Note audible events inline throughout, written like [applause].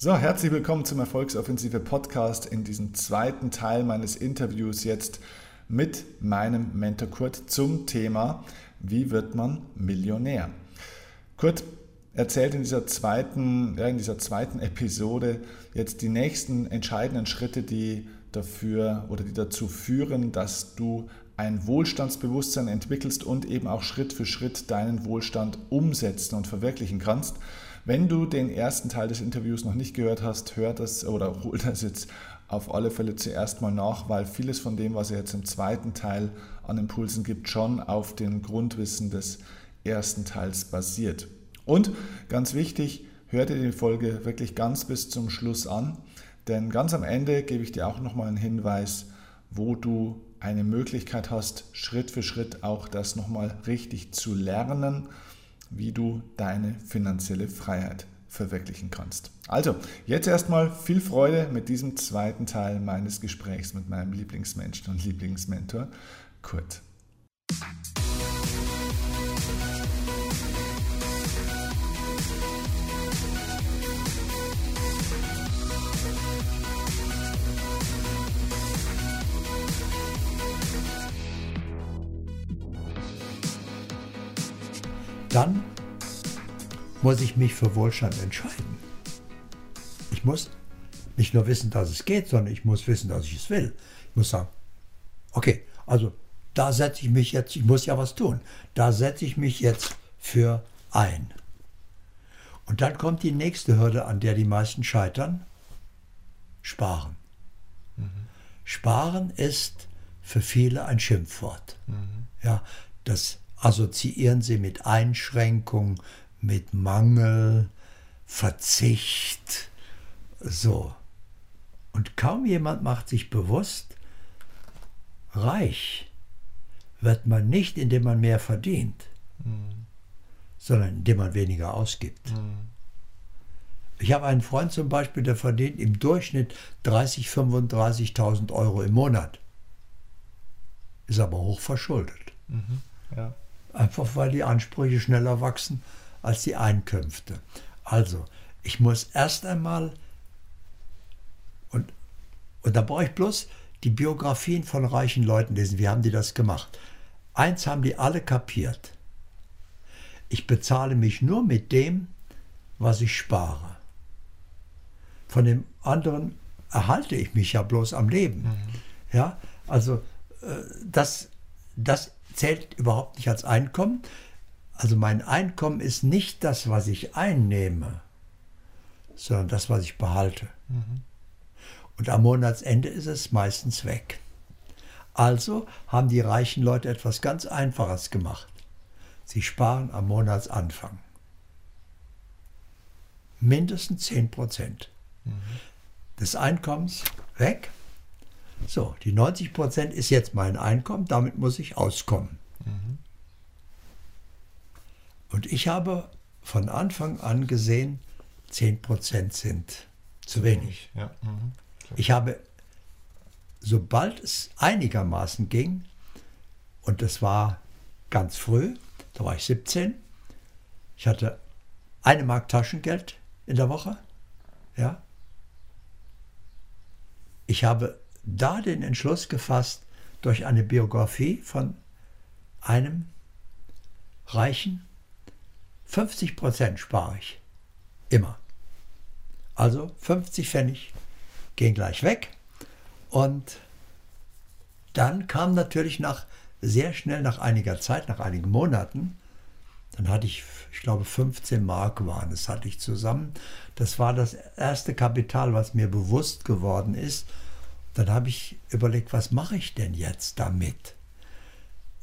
So, herzlich willkommen zum Erfolgsoffensive Podcast in diesem zweiten Teil meines Interviews jetzt mit meinem Mentor Kurt zum Thema, wie wird man Millionär? Kurt erzählt in dieser zweiten, ja, in dieser zweiten Episode jetzt die nächsten entscheidenden Schritte, die dafür oder die dazu führen, dass du ein Wohlstandsbewusstsein entwickelst und eben auch Schritt für Schritt deinen Wohlstand umsetzen und verwirklichen kannst. Wenn du den ersten Teil des Interviews noch nicht gehört hast, hör das oder hol das jetzt auf alle Fälle zuerst mal nach, weil vieles von dem, was er jetzt im zweiten Teil an Impulsen gibt, schon auf dem Grundwissen des ersten Teils basiert. Und ganz wichtig, hör dir die Folge wirklich ganz bis zum Schluss an, denn ganz am Ende gebe ich dir auch nochmal einen Hinweis, wo du eine Möglichkeit hast, Schritt für Schritt auch das nochmal richtig zu lernen wie du deine finanzielle Freiheit verwirklichen kannst. Also, jetzt erstmal viel Freude mit diesem zweiten Teil meines Gesprächs mit meinem Lieblingsmenschen und Lieblingsmentor, Kurt. Muss ich mich für Wohlstand entscheiden. Ich muss nicht nur wissen, dass es geht, sondern ich muss wissen, dass ich es will. Ich muss sagen, okay, also da setze ich mich jetzt, ich muss ja was tun, da setze ich mich jetzt für ein. Und dann kommt die nächste Hürde, an der die meisten scheitern, sparen. Mhm. Sparen ist für viele ein Schimpfwort. Mhm. Ja, das assoziieren sie mit Einschränkung, mit Mangel, Verzicht, so. Und kaum jemand macht sich bewusst, reich wird man nicht, indem man mehr verdient, mhm. sondern indem man weniger ausgibt. Mhm. Ich habe einen Freund zum Beispiel, der verdient im Durchschnitt 30.000, 35.000 Euro im Monat. Ist aber hoch verschuldet. Mhm. Ja. Einfach weil die Ansprüche schneller wachsen als die Einkünfte. Also, ich muss erst einmal, und, und da brauche ich bloß die Biografien von reichen Leuten lesen. Wie haben die das gemacht? Eins haben die alle kapiert. Ich bezahle mich nur mit dem, was ich spare. Von dem anderen erhalte ich mich ja bloß am Leben. Mhm. Ja, also äh, das, das zählt überhaupt nicht als Einkommen. Also mein Einkommen ist nicht das, was ich einnehme, sondern das, was ich behalte. Mhm. Und am Monatsende ist es meistens weg. Also haben die reichen Leute etwas ganz Einfaches gemacht. Sie sparen am Monatsanfang. Mindestens 10 Prozent mhm. des Einkommens weg so, die 90 Prozent ist jetzt mein Einkommen, damit muss ich auskommen. Mhm. Und ich habe von Anfang an gesehen, 10 Prozent sind zu wenig. Ja. Mhm. Ich habe, sobald es einigermaßen ging, und das war ganz früh, da war ich 17, ich hatte eine Mark Taschengeld in der Woche, ja. Ich habe da den Entschluss gefasst, durch eine Biografie von einem Reichen, 50 Prozent spare ich. Immer. Also 50 Pfennig gehen gleich weg. Und dann kam natürlich nach sehr schnell nach einiger Zeit, nach einigen Monaten, dann hatte ich, ich glaube, 15 Mark waren es, hatte ich zusammen. Das war das erste Kapital, was mir bewusst geworden ist. Dann habe ich überlegt, was mache ich denn jetzt damit?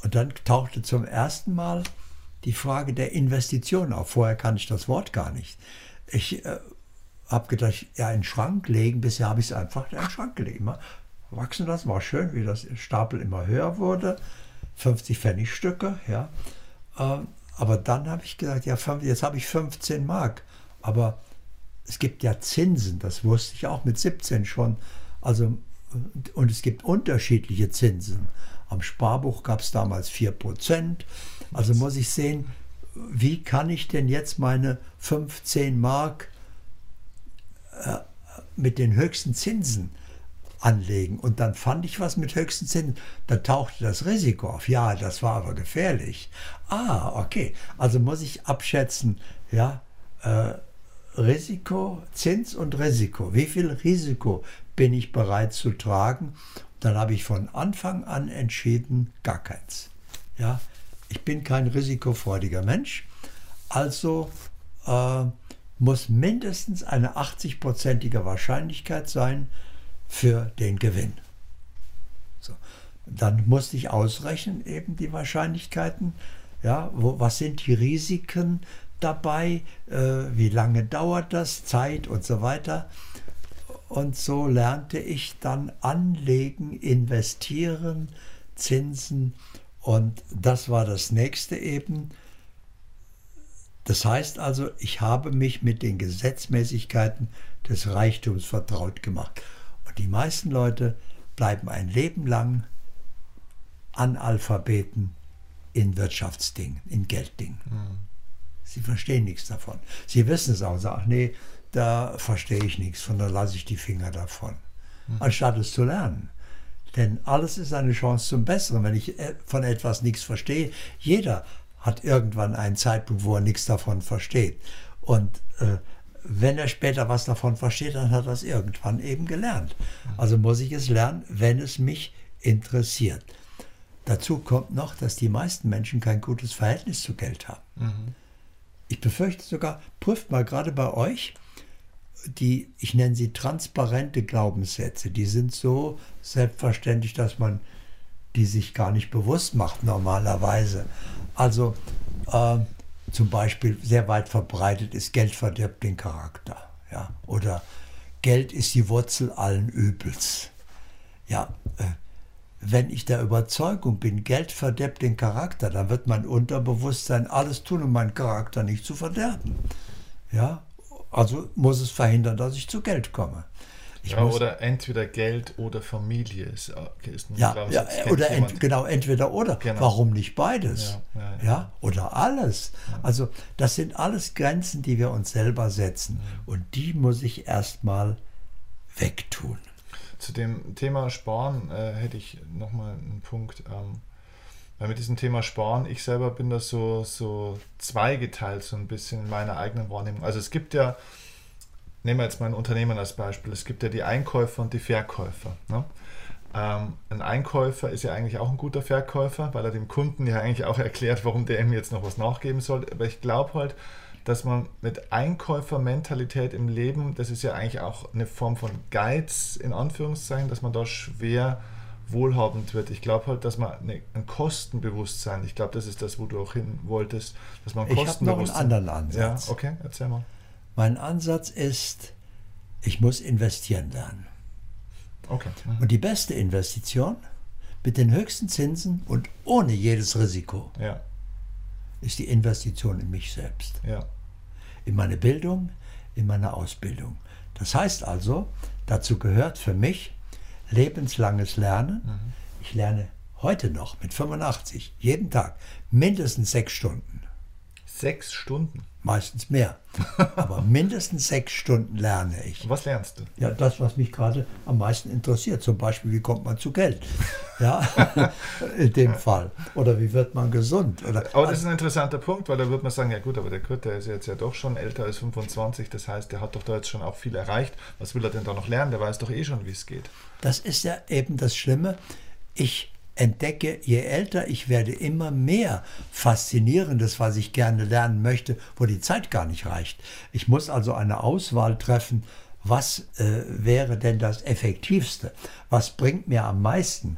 Und dann tauchte zum ersten Mal die Frage der Investition auf. Vorher kannte ich das Wort gar nicht. Ich äh, habe gedacht, ja, in den Schrank legen. Bisher habe ich es einfach in den Schrank gelegt. Immer wachsen das war schön, wie das Stapel immer höher wurde. 50 Pfennigstücke, ja. Ähm, aber dann habe ich gesagt, ja, jetzt habe ich 15 Mark. Aber es gibt ja Zinsen, das wusste ich auch mit 17 schon. Also und es gibt unterschiedliche Zinsen. Am Sparbuch gab es damals 4%. Also muss ich sehen, wie kann ich denn jetzt meine 15 Mark äh, mit den höchsten Zinsen anlegen. Und dann fand ich was mit höchsten Zinsen. Da tauchte das Risiko auf. Ja, das war aber gefährlich. Ah, okay. Also muss ich abschätzen, ja, äh, Risiko, Zins und Risiko. Wie viel Risiko bin ich bereit zu tragen? Dann habe ich von Anfang an entschieden, gar keins. Ja, ich bin kein risikofreudiger Mensch. Also äh, muss mindestens eine 80-prozentige Wahrscheinlichkeit sein für den Gewinn. So. Dann musste ich ausrechnen, eben die Wahrscheinlichkeiten. Ja, wo, was sind die Risiken dabei? Äh, wie lange dauert das? Zeit und so weiter. Und so lernte ich dann anlegen, investieren, Zinsen. Und das war das nächste eben. Das heißt also, ich habe mich mit den Gesetzmäßigkeiten des Reichtums vertraut gemacht. Und die meisten Leute bleiben ein Leben lang Analphabeten in Wirtschaftsdingen, in Gelddingen. Mhm. Sie verstehen nichts davon. Sie wissen es auch, sagen, nee, da verstehe ich nichts, von da lasse ich die Finger davon. Mhm. Anstatt es zu lernen. Denn alles ist eine Chance zum Besseren. Wenn ich äh, von etwas nichts verstehe, jeder hat irgendwann einen Zeitpunkt, wo er nichts davon versteht. Und äh, wenn er später was davon versteht, dann hat er es irgendwann eben gelernt. Also muss ich es lernen, wenn es mich interessiert. Dazu kommt noch, dass die meisten Menschen kein gutes Verhältnis zu Geld haben. Mhm. Ich befürchte sogar, prüft mal gerade bei euch, die, ich nenne sie transparente Glaubenssätze, die sind so selbstverständlich, dass man die sich gar nicht bewusst macht normalerweise. Also äh, zum Beispiel sehr weit verbreitet ist, Geld verdirbt den Charakter. Ja? Oder Geld ist die Wurzel allen Übels. Ja, äh, wenn ich der Überzeugung bin, Geld verdirbt den Charakter, dann wird mein Unterbewusstsein alles tun, um meinen Charakter nicht zu verderben. Ja, also muss es verhindern, dass ich zu Geld komme. Ja, oder entweder Geld oder Familie ist, äh, ist ein ja, ja oder ent, genau entweder oder. Genau. Warum nicht beides? Ja, ja, oder alles. Also das sind alles Grenzen, die wir uns selber setzen und die muss ich erstmal wegtun. Zu dem Thema Sparen äh, hätte ich nochmal einen Punkt. Ähm, weil mit diesem Thema Sparen, ich selber bin da so, so zweigeteilt, so ein bisschen in meiner eigenen Wahrnehmung. Also es gibt ja nehmen wir jetzt mal ein Unternehmen als Beispiel. Es gibt ja die Einkäufer und die Verkäufer. Ne? Ähm, ein Einkäufer ist ja eigentlich auch ein guter Verkäufer, weil er dem Kunden ja eigentlich auch erklärt, warum der ihm jetzt noch was nachgeben soll. Aber ich glaube halt, dass man mit Einkäufermentalität im Leben, das ist ja eigentlich auch eine Form von Geiz in Anführungszeichen, dass man da schwer wohlhabend wird. Ich glaube halt, dass man eine, ein Kostenbewusstsein, ich glaube, das ist das, wo du auch hin wolltest, dass man Kostenbewusstsein. Ich habe noch einen anderen Ansatz. Ja, okay, erzähl mal. Mein Ansatz ist, ich muss investieren lernen. Okay. Und die beste Investition mit den höchsten Zinsen und ohne jedes Risiko ja. ist die Investition in mich selbst. Ja. In meine Bildung, in meine Ausbildung. Das heißt also, dazu gehört für mich lebenslanges Lernen. Mhm. Ich lerne heute noch mit 85, jeden Tag, mindestens sechs Stunden. Sechs Stunden? Meistens mehr. [laughs] Aber mindestens sechs Stunden lerne ich. Was lernst du? Ja, das, was mich gerade am meisten interessiert. Zum Beispiel, wie kommt man zu Geld? [laughs] Ja, [laughs] in dem Fall. Oder wie wird man gesund? Oder, aber das ist ein interessanter Punkt, weil da wird man sagen, ja gut, aber der Kurt, der ist jetzt ja doch schon älter als 25. Das heißt, der hat doch da jetzt schon auch viel erreicht. Was will er denn da noch lernen? Der weiß doch eh schon, wie es geht. Das ist ja eben das Schlimme. Ich entdecke, je älter ich werde, immer mehr Faszinierendes, was ich gerne lernen möchte, wo die Zeit gar nicht reicht. Ich muss also eine Auswahl treffen, was äh, wäre denn das Effektivste? Was bringt mir am meisten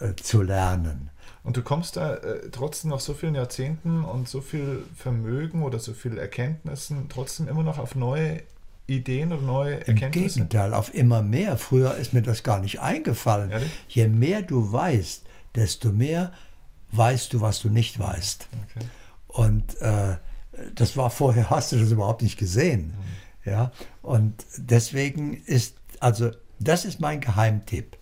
äh, zu lernen? Und du kommst da äh, trotzdem nach so vielen Jahrzehnten und so viel Vermögen oder so viel Erkenntnissen trotzdem immer noch auf neue Ideen und neue Erkenntnisse? Im Gegenteil, auf immer mehr. Früher ist mir das gar nicht eingefallen. Ehrlich? Je mehr du weißt, desto mehr weißt du, was du nicht weißt. Okay. Und äh, das war vorher, [laughs] hast du das überhaupt nicht gesehen. Mhm. Ja? Und deswegen ist, also das ist mein Geheimtipp.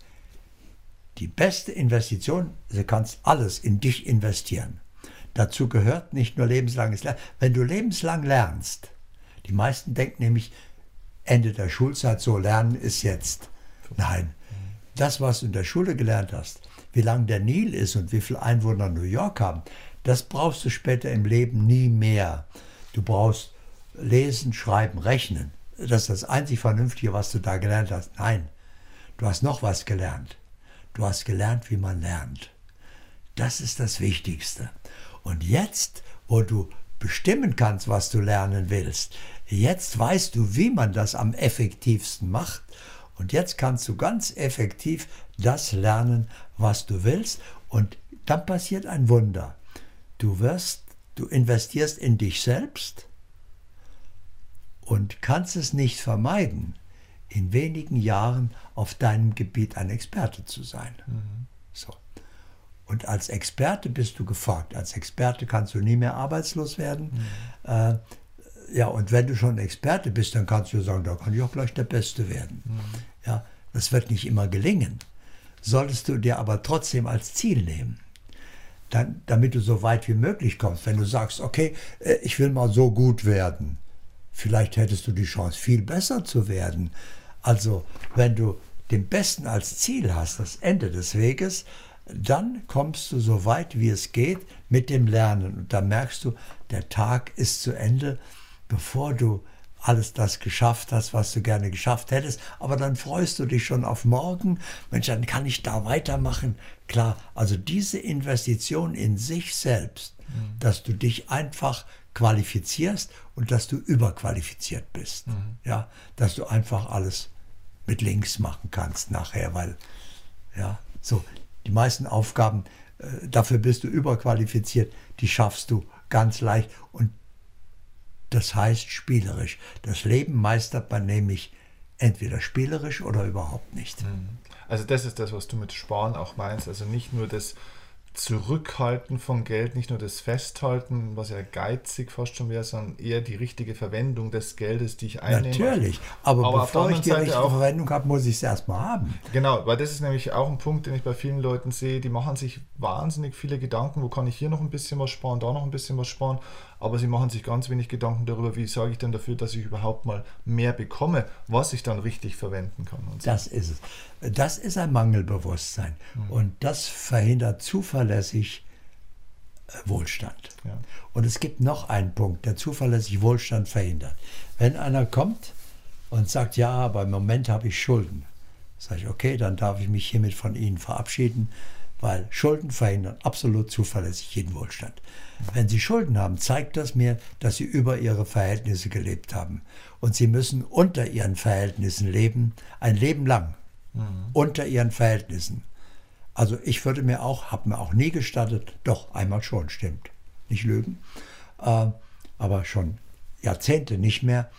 Die beste Investition, du kannst alles in dich investieren. Dazu gehört nicht nur lebenslanges Lernen. Wenn du lebenslang lernst, die meisten denken nämlich, Ende der Schulzeit, so lernen ist jetzt. Nein, das, was du in der Schule gelernt hast, wie lang der Nil ist und wie viele Einwohner New York haben, das brauchst du später im Leben nie mehr. Du brauchst lesen, schreiben, rechnen. Das ist das einzig Vernünftige, was du da gelernt hast. Nein, du hast noch was gelernt. Du hast gelernt, wie man lernt. Das ist das Wichtigste. Und jetzt, wo du bestimmen kannst, was du lernen willst, jetzt weißt du, wie man das am effektivsten macht. Und jetzt kannst du ganz effektiv das lernen, was du willst. Und dann passiert ein Wunder. Du wirst, du investierst in dich selbst und kannst es nicht vermeiden, in wenigen Jahren auf deinem Gebiet ein Experte zu sein. Mhm. So. Und als Experte bist du gefragt. Als Experte kannst du nie mehr arbeitslos werden. Mhm. Äh, ja, und wenn du schon Experte bist, dann kannst du sagen, da kann ich auch gleich der Beste werden. Mhm. Ja, das wird nicht immer gelingen. Solltest du dir aber trotzdem als Ziel nehmen, dann, damit du so weit wie möglich kommst. Wenn du sagst, okay, äh, ich will mal so gut werden, vielleicht hättest du die Chance, viel besser zu werden. Also, wenn du den Besten als Ziel hast, das Ende des Weges, dann kommst du so weit wie es geht mit dem Lernen. Und da merkst du, der Tag ist zu Ende, bevor du alles das geschafft hast, was du gerne geschafft hättest. Aber dann freust du dich schon auf morgen. Mensch, dann kann ich da weitermachen. Klar, also diese Investition in sich selbst, mhm. dass du dich einfach qualifizierst und dass du überqualifiziert bist. Mhm. Ja, dass du einfach alles mit links machen kannst nachher, weil, ja, so, die meisten Aufgaben, äh, dafür bist du überqualifiziert, die schaffst du ganz leicht und das heißt spielerisch. Das Leben meistert man nämlich entweder spielerisch oder überhaupt nicht. Mhm. Also das ist das, was du mit Sparen auch meinst. Also nicht nur das Zurückhalten von Geld, nicht nur das Festhalten, was ja geizig fast schon wäre, sondern eher die richtige Verwendung des Geldes, die ich einnehme. Natürlich, aber, aber bevor ich die Seite richtige auch, Verwendung habe, muss ich es erstmal haben. Genau, weil das ist nämlich auch ein Punkt, den ich bei vielen Leuten sehe, die machen sich wahnsinnig viele Gedanken, wo kann ich hier noch ein bisschen was sparen, da noch ein bisschen was sparen aber sie machen sich ganz wenig Gedanken darüber, wie sorge ich denn dafür, dass ich überhaupt mal mehr bekomme, was ich dann richtig verwenden kann. So. Das ist es. Das ist ein Mangelbewusstsein mhm. und das verhindert zuverlässig äh, Wohlstand. Ja. Und es gibt noch einen Punkt, der zuverlässig Wohlstand verhindert. Wenn einer kommt und sagt, ja, aber im Moment habe ich Schulden, sage ich, okay, dann darf ich mich hiermit von Ihnen verabschieden weil Schulden verhindern absolut zuverlässig jeden Wohlstand. Wenn Sie Schulden haben, zeigt das mir, dass Sie über Ihre Verhältnisse gelebt haben. Und Sie müssen unter Ihren Verhältnissen leben, ein Leben lang. Mhm. Unter Ihren Verhältnissen. Also ich würde mir auch, habe mir auch nie gestattet, doch einmal schon, stimmt, nicht lügen, äh, aber schon Jahrzehnte nicht mehr,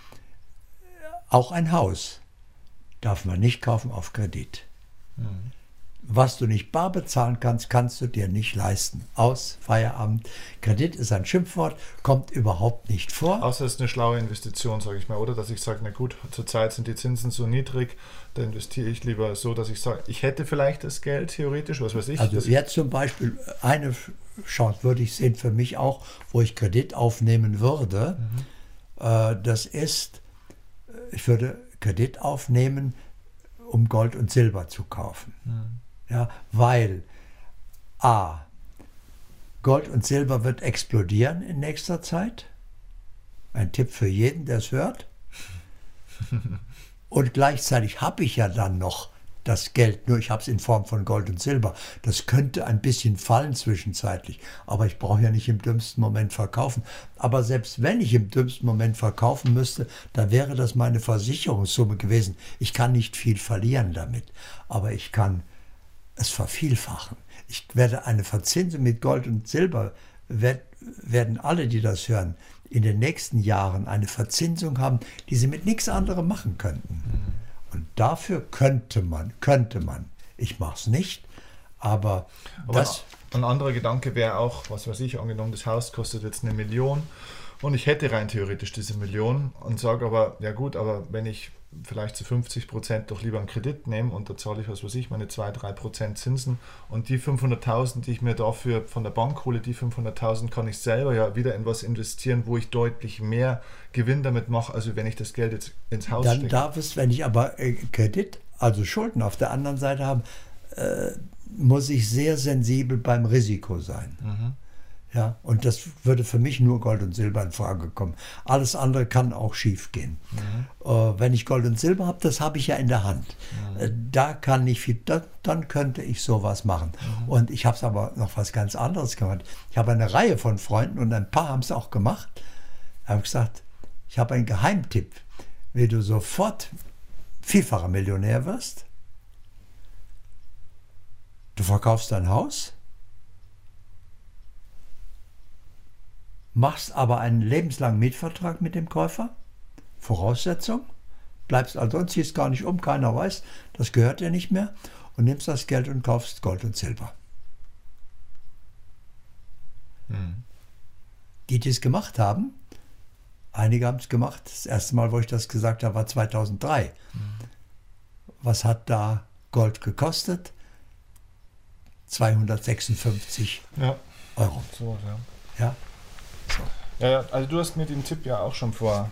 auch ein Haus darf man nicht kaufen auf Kredit. Mhm. Was du nicht bar bezahlen kannst, kannst du dir nicht leisten. Aus Feierabend. Kredit ist ein Schimpfwort, kommt überhaupt nicht vor. Außer es ist eine schlaue Investition, sage ich mal. Oder dass ich sage, na gut, zurzeit sind die Zinsen so niedrig, da investiere ich lieber so, dass ich sage, ich hätte vielleicht das Geld theoretisch, was weiß ich. Also jetzt zum Beispiel eine Chance würde ich sehen für mich auch, wo ich Kredit aufnehmen würde. Mhm. Äh, das ist, ich würde Kredit aufnehmen, um Gold und Silber zu kaufen. Mhm. Ja, weil A. Gold und Silber wird explodieren in nächster Zeit. Ein Tipp für jeden, der es hört. [laughs] Und gleichzeitig habe ich ja dann noch das Geld, nur ich habe es in Form von Gold und Silber. Das könnte ein bisschen fallen zwischenzeitlich, aber ich brauche ja nicht im dümmsten Moment verkaufen. Aber selbst wenn ich im dümmsten Moment verkaufen müsste, dann wäre das meine Versicherungssumme gewesen. Ich kann nicht viel verlieren damit, aber ich kann es vervielfachen. Ich werde eine Verzinsung mit Gold und Silber, werden alle, die das hören, in den nächsten Jahren eine Verzinsung haben, die sie mit nichts anderem machen könnten. Mhm. Und dafür könnte man, könnte man, ich mache es nicht, aber, aber das... Ein anderer Gedanke wäre auch, was weiß ich, angenommen, das Haus kostet jetzt eine Million und ich hätte rein theoretisch diese Million und sage aber, ja gut, aber wenn ich vielleicht zu 50 Prozent doch lieber einen Kredit nehmen und da zahle ich, was weiß ich, meine 2, 3 Prozent Zinsen und die 500.000, die ich mir dafür von der Bank hole, die 500.000 kann ich selber ja wieder in was investieren, wo ich deutlich mehr Gewinn damit mache, also wenn ich das Geld jetzt ins Haus Dann stecke. darf es, wenn ich aber äh, Kredit, also Schulden auf der anderen Seite habe, äh, muss ich sehr sensibel beim Risiko sein. Mhm. Ja, und das würde für mich nur Gold und Silber in Frage kommen. Alles andere kann auch schief gehen. Mhm. Äh, wenn ich Gold und Silber habe, das habe ich ja in der Hand. Mhm. Äh, da kann ich viel, da, dann könnte ich sowas machen. Mhm. Und ich habe es aber noch was ganz anderes gemacht. Ich habe eine Reihe von Freunden und ein paar haben es auch gemacht. Ich habe gesagt, ich habe einen Geheimtipp, wie du sofort vielfacher Millionär wirst. Du verkaufst dein Haus machst aber einen lebenslangen Mietvertrag mit dem Käufer. Voraussetzung. Bleibst also und ziehst gar nicht um, keiner weiß, das gehört dir nicht mehr und nimmst das Geld und kaufst Gold und Silber. Hm. Die, die es gemacht haben, einige haben es gemacht. Das erste Mal, wo ich das gesagt habe, war 2003. Hm. Was hat da Gold gekostet? 256 ja. Euro. So, ja. ja. Ja, ja, also du hast mir den Tipp ja auch schon vor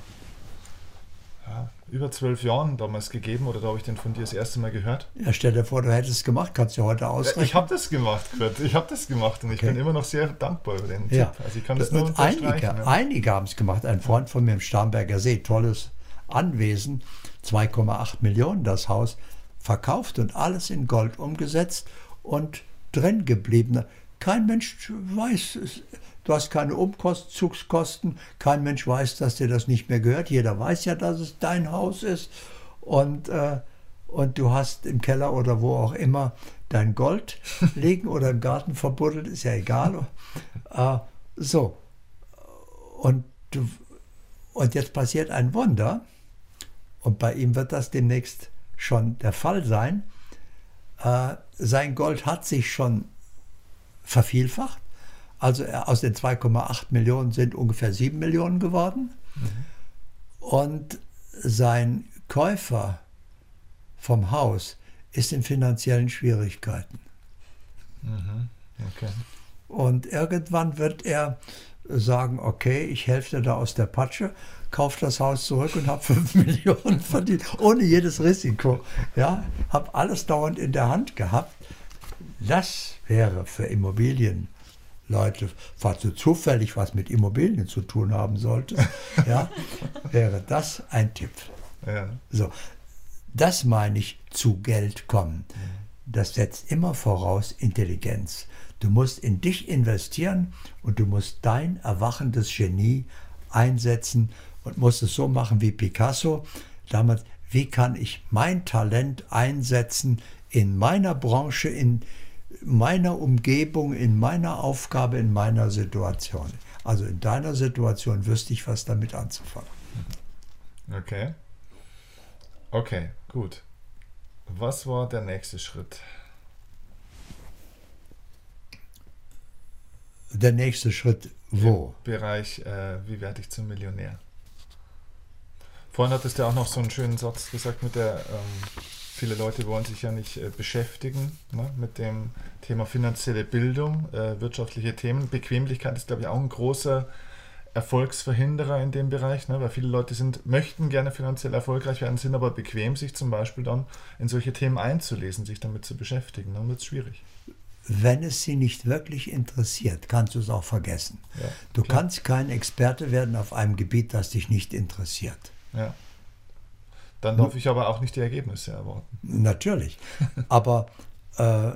ja, über zwölf Jahren damals gegeben oder da habe ich den von dir das erste Mal gehört. Ja, stell dir vor, du hättest es gemacht, kannst du heute ausrechnen. Ich habe das gemacht, Kurt. Ich habe das gemacht und ich okay. bin immer noch sehr dankbar über den ja. Tipp. Also ich kann das, das nur einige, ja. einige haben es gemacht. Ein Freund von mir im Starnberger See, tolles Anwesen, 2,8 Millionen das Haus, verkauft und alles in Gold umgesetzt und drin geblieben. Kein Mensch weiß, Du hast keine Umzugskosten. Kein Mensch weiß, dass dir das nicht mehr gehört. Jeder weiß ja, dass es dein Haus ist. Und, äh, und du hast im Keller oder wo auch immer dein Gold [laughs] liegen oder im Garten verbuddelt, ist ja egal. Äh, so. Und, du, und jetzt passiert ein Wunder. Und bei ihm wird das demnächst schon der Fall sein. Äh, sein Gold hat sich schon vervielfacht. Also äh, aus den 2,8 Millionen sind ungefähr 7 Millionen geworden. Mhm. Und sein Käufer vom Haus ist in finanziellen Schwierigkeiten. Mhm. Okay. Und irgendwann wird er sagen, okay, ich helfe dir da aus der Patsche, kaufe das Haus zurück und habe 5 [laughs] Millionen verdient, ohne jedes Risiko. Ja, habe alles dauernd in der Hand gehabt. Das wäre für Immobilien Leute, falls du zufällig was mit Immobilien zu tun haben solltest, [laughs] ja, wäre das ein Tipp. Ja. So, das meine ich zu Geld kommen. Das setzt immer voraus Intelligenz. Du musst in dich investieren und du musst dein erwachendes Genie einsetzen und musst es so machen wie Picasso. Damals, wie kann ich mein Talent einsetzen in meiner Branche, in, meiner Umgebung, in meiner Aufgabe, in meiner Situation. Also in deiner Situation wüsste ich, was damit anzufangen. Okay. Okay, gut. Was war der nächste Schritt? Der nächste Schritt wo? Im Bereich, äh, wie werde ich zum Millionär? Vorhin hattest du auch noch so einen schönen Satz gesagt mit der ähm, viele Leute wollen sich ja nicht äh, beschäftigen ne, mit dem Thema finanzielle Bildung, äh, wirtschaftliche Themen. Bequemlichkeit ist, glaube ich, auch ein großer Erfolgsverhinderer in dem Bereich, ne, weil viele Leute sind, möchten gerne finanziell erfolgreich werden, sind aber bequem, sich zum Beispiel dann in solche Themen einzulesen, sich damit zu beschäftigen. Dann wird es schwierig. Wenn es sie nicht wirklich interessiert, kannst du es auch vergessen. Ja, du klar. kannst kein Experte werden auf einem Gebiet, das dich nicht interessiert. Ja. Dann darf ich aber auch nicht die Ergebnisse erwarten. Natürlich. [laughs] Aber äh,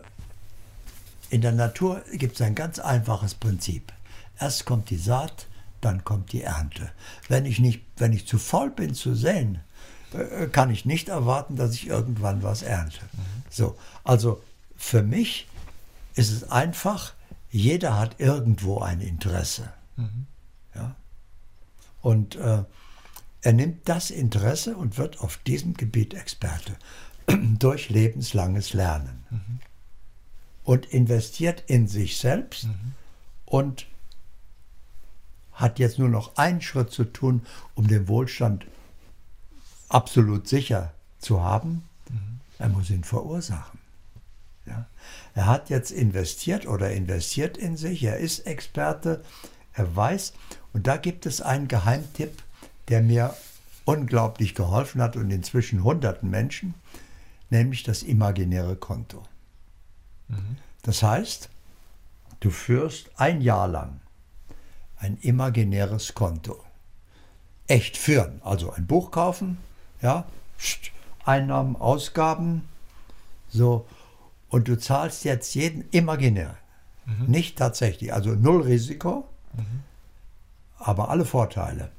in der Natur gibt es ein ganz einfaches Prinzip. Erst kommt die Saat, dann kommt die Ernte. Wenn ich, nicht, wenn ich zu faul bin zu säen, äh, kann ich nicht erwarten, dass ich irgendwann was ernte. Mhm. So, also für mich ist es einfach, jeder hat irgendwo ein Interesse. Mhm. Ja? Und äh, er nimmt das Interesse und wird auf diesem Gebiet Experte [clears throat] durch lebenslanges Lernen mhm. und investiert in sich selbst mhm. und hat jetzt nur noch einen Schritt zu tun, um den Wohlstand absolut sicher zu haben, mhm. er muss ihn verursachen. Ja? Er hat jetzt investiert oder investiert in sich, er ist Experte, er weiß, und da gibt es einen Geheimtipp, der mir unglaublich geholfen hat und inzwischen hunderten Menschen, nämlich das imaginäre Konto. Mhm. Das heißt, du führst ein Jahr lang ein imaginäres Konto. Echt führen, also ein Buch kaufen, ja, Einnahmen, Ausgaben, so, und du zahlst jetzt jeden imaginär, mhm. nicht tatsächlich, also null Risiko, mhm. aber alle Vorteile.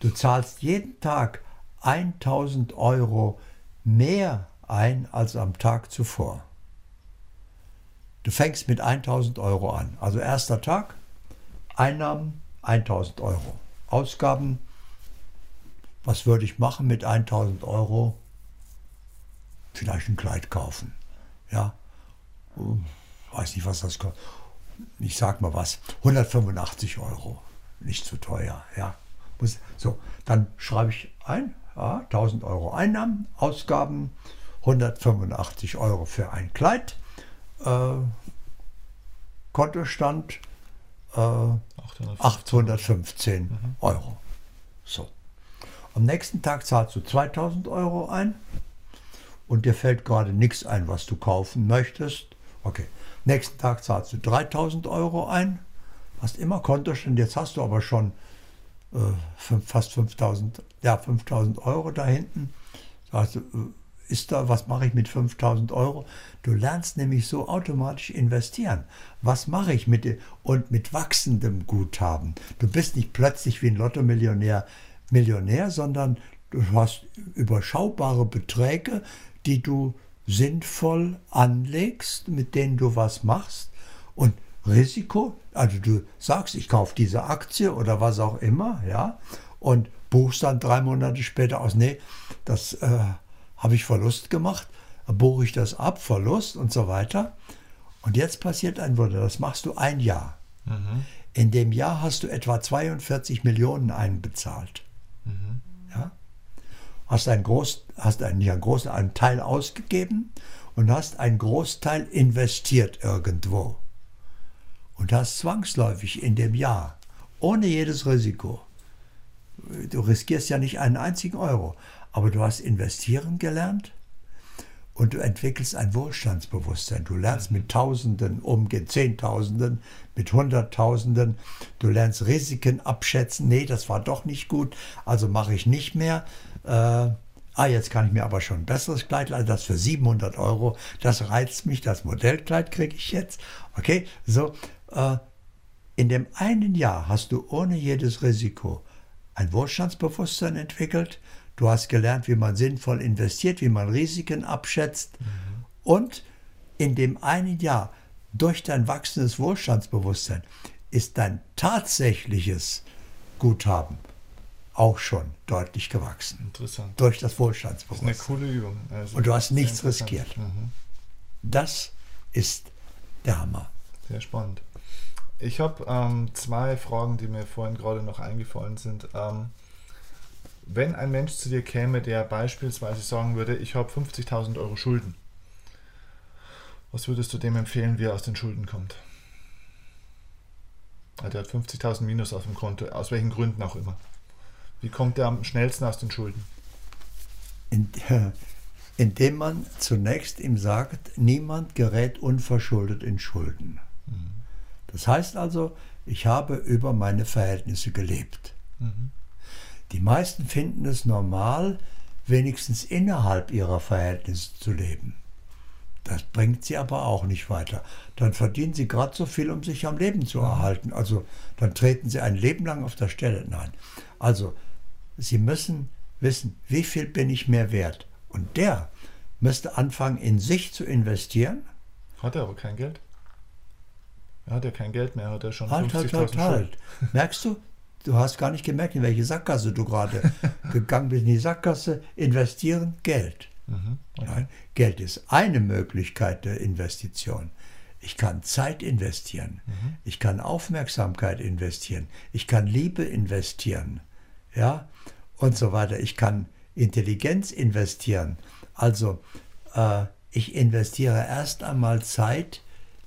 Du zahlst jeden Tag 1000 Euro mehr ein als am Tag zuvor. Du fängst mit 1000 Euro an. Also erster Tag, Einnahmen 1000 Euro. Ausgaben, was würde ich machen mit 1000 Euro? Vielleicht ein Kleid kaufen. Ja, weiß nicht, was das kostet. Ich sag mal was, 185 Euro. Nicht zu teuer, ja. Muss, so, dann schreibe ich ein, ja, 1000 Euro Einnahmen, Ausgaben 185 Euro für ein Kleid, äh, Kontostand äh, 815 mhm. Euro. So. Am nächsten Tag zahlst du 2000 Euro ein und dir fällt gerade nichts ein, was du kaufen möchtest. Okay. Nächsten Tag zahlst du 3000 Euro ein, hast immer Kontostand, jetzt hast du aber schon fast 5000, ja, 5000 Euro da hinten. Äh, ist da, was mache ich mit 5000 Euro? Du lernst nämlich so automatisch investieren. Was mache ich mit? Und mit wachsendem Guthaben. Du bist nicht plötzlich wie ein Lotto-Millionär Millionär, sondern du hast überschaubare Beträge, die du sinnvoll anlegst, mit denen du was machst. Und Risiko, also du sagst, ich kaufe diese Aktie oder was auch immer, ja, und buchst dann drei Monate später aus, nee, das äh, habe ich Verlust gemacht, buche ich das ab, Verlust und so weiter. Und jetzt passiert ein Wunder, das machst du ein Jahr. Mhm. In dem Jahr hast du etwa 42 Millionen einbezahlt. Mhm. Ja? Hast einen Groß, hast einen, nicht einen großen, einen Teil ausgegeben und hast einen Großteil investiert irgendwo und hast zwangsläufig in dem Jahr, ohne jedes Risiko, du riskierst ja nicht einen einzigen Euro, aber du hast investieren gelernt und du entwickelst ein Wohlstandsbewusstsein. Du lernst mit Tausenden umgehen, Zehntausenden, mit Hunderttausenden. Du lernst Risiken abschätzen. Nee, das war doch nicht gut, also mache ich nicht mehr. Äh, ah, jetzt kann ich mir aber schon ein besseres Kleid leisten, das für 700 Euro. Das reizt mich, das Modellkleid kriege ich jetzt. Okay, so. Äh, in dem einen Jahr hast du ohne jedes Risiko ein Wohlstandsbewusstsein entwickelt. Du hast gelernt, wie man sinnvoll investiert, wie man Risiken abschätzt. Mhm. Und in dem einen Jahr, durch dein wachsendes Wohlstandsbewusstsein, ist dein tatsächliches Guthaben auch schon deutlich gewachsen. Interessant. Durch das Wohlstandsbewusstsein. Das ist eine coole Übung. Also Und du hast nichts riskiert. Mhm. Das ist der Hammer. Sehr spannend. Ich habe ähm, zwei Fragen, die mir vorhin gerade noch eingefallen sind. Ähm, wenn ein Mensch zu dir käme, der beispielsweise sagen würde, ich habe 50.000 Euro Schulden, was würdest du dem empfehlen, wie er aus den Schulden kommt? Er hat 50.000 Minus auf dem Konto, aus welchen Gründen auch immer. Wie kommt er am schnellsten aus den Schulden? In, [laughs] indem man zunächst ihm sagt, niemand gerät unverschuldet in Schulden. Das heißt also, ich habe über meine Verhältnisse gelebt. Mhm. Die meisten finden es normal, wenigstens innerhalb ihrer Verhältnisse zu leben. Das bringt sie aber auch nicht weiter. Dann verdienen sie gerade so viel, um sich am Leben zu erhalten. Also dann treten sie ein Leben lang auf der Stelle. Nein. Also sie müssen wissen, wie viel bin ich mehr wert. Und der müsste anfangen, in sich zu investieren. Hat er aber kein Geld? Er hat ja kein Geld mehr, hat er schon halt, 50.000 halt, halt, halt. Merkst du, du hast gar nicht gemerkt, in welche Sackgasse du gerade [laughs] gegangen bist. In die Sackgasse investieren Geld. Mhm, okay. Nein, Geld ist eine Möglichkeit der Investition. Ich kann Zeit investieren. Mhm. Ich kann Aufmerksamkeit investieren. Ich kann Liebe investieren. Ja, und so weiter. Ich kann Intelligenz investieren. Also äh, ich investiere erst einmal Zeit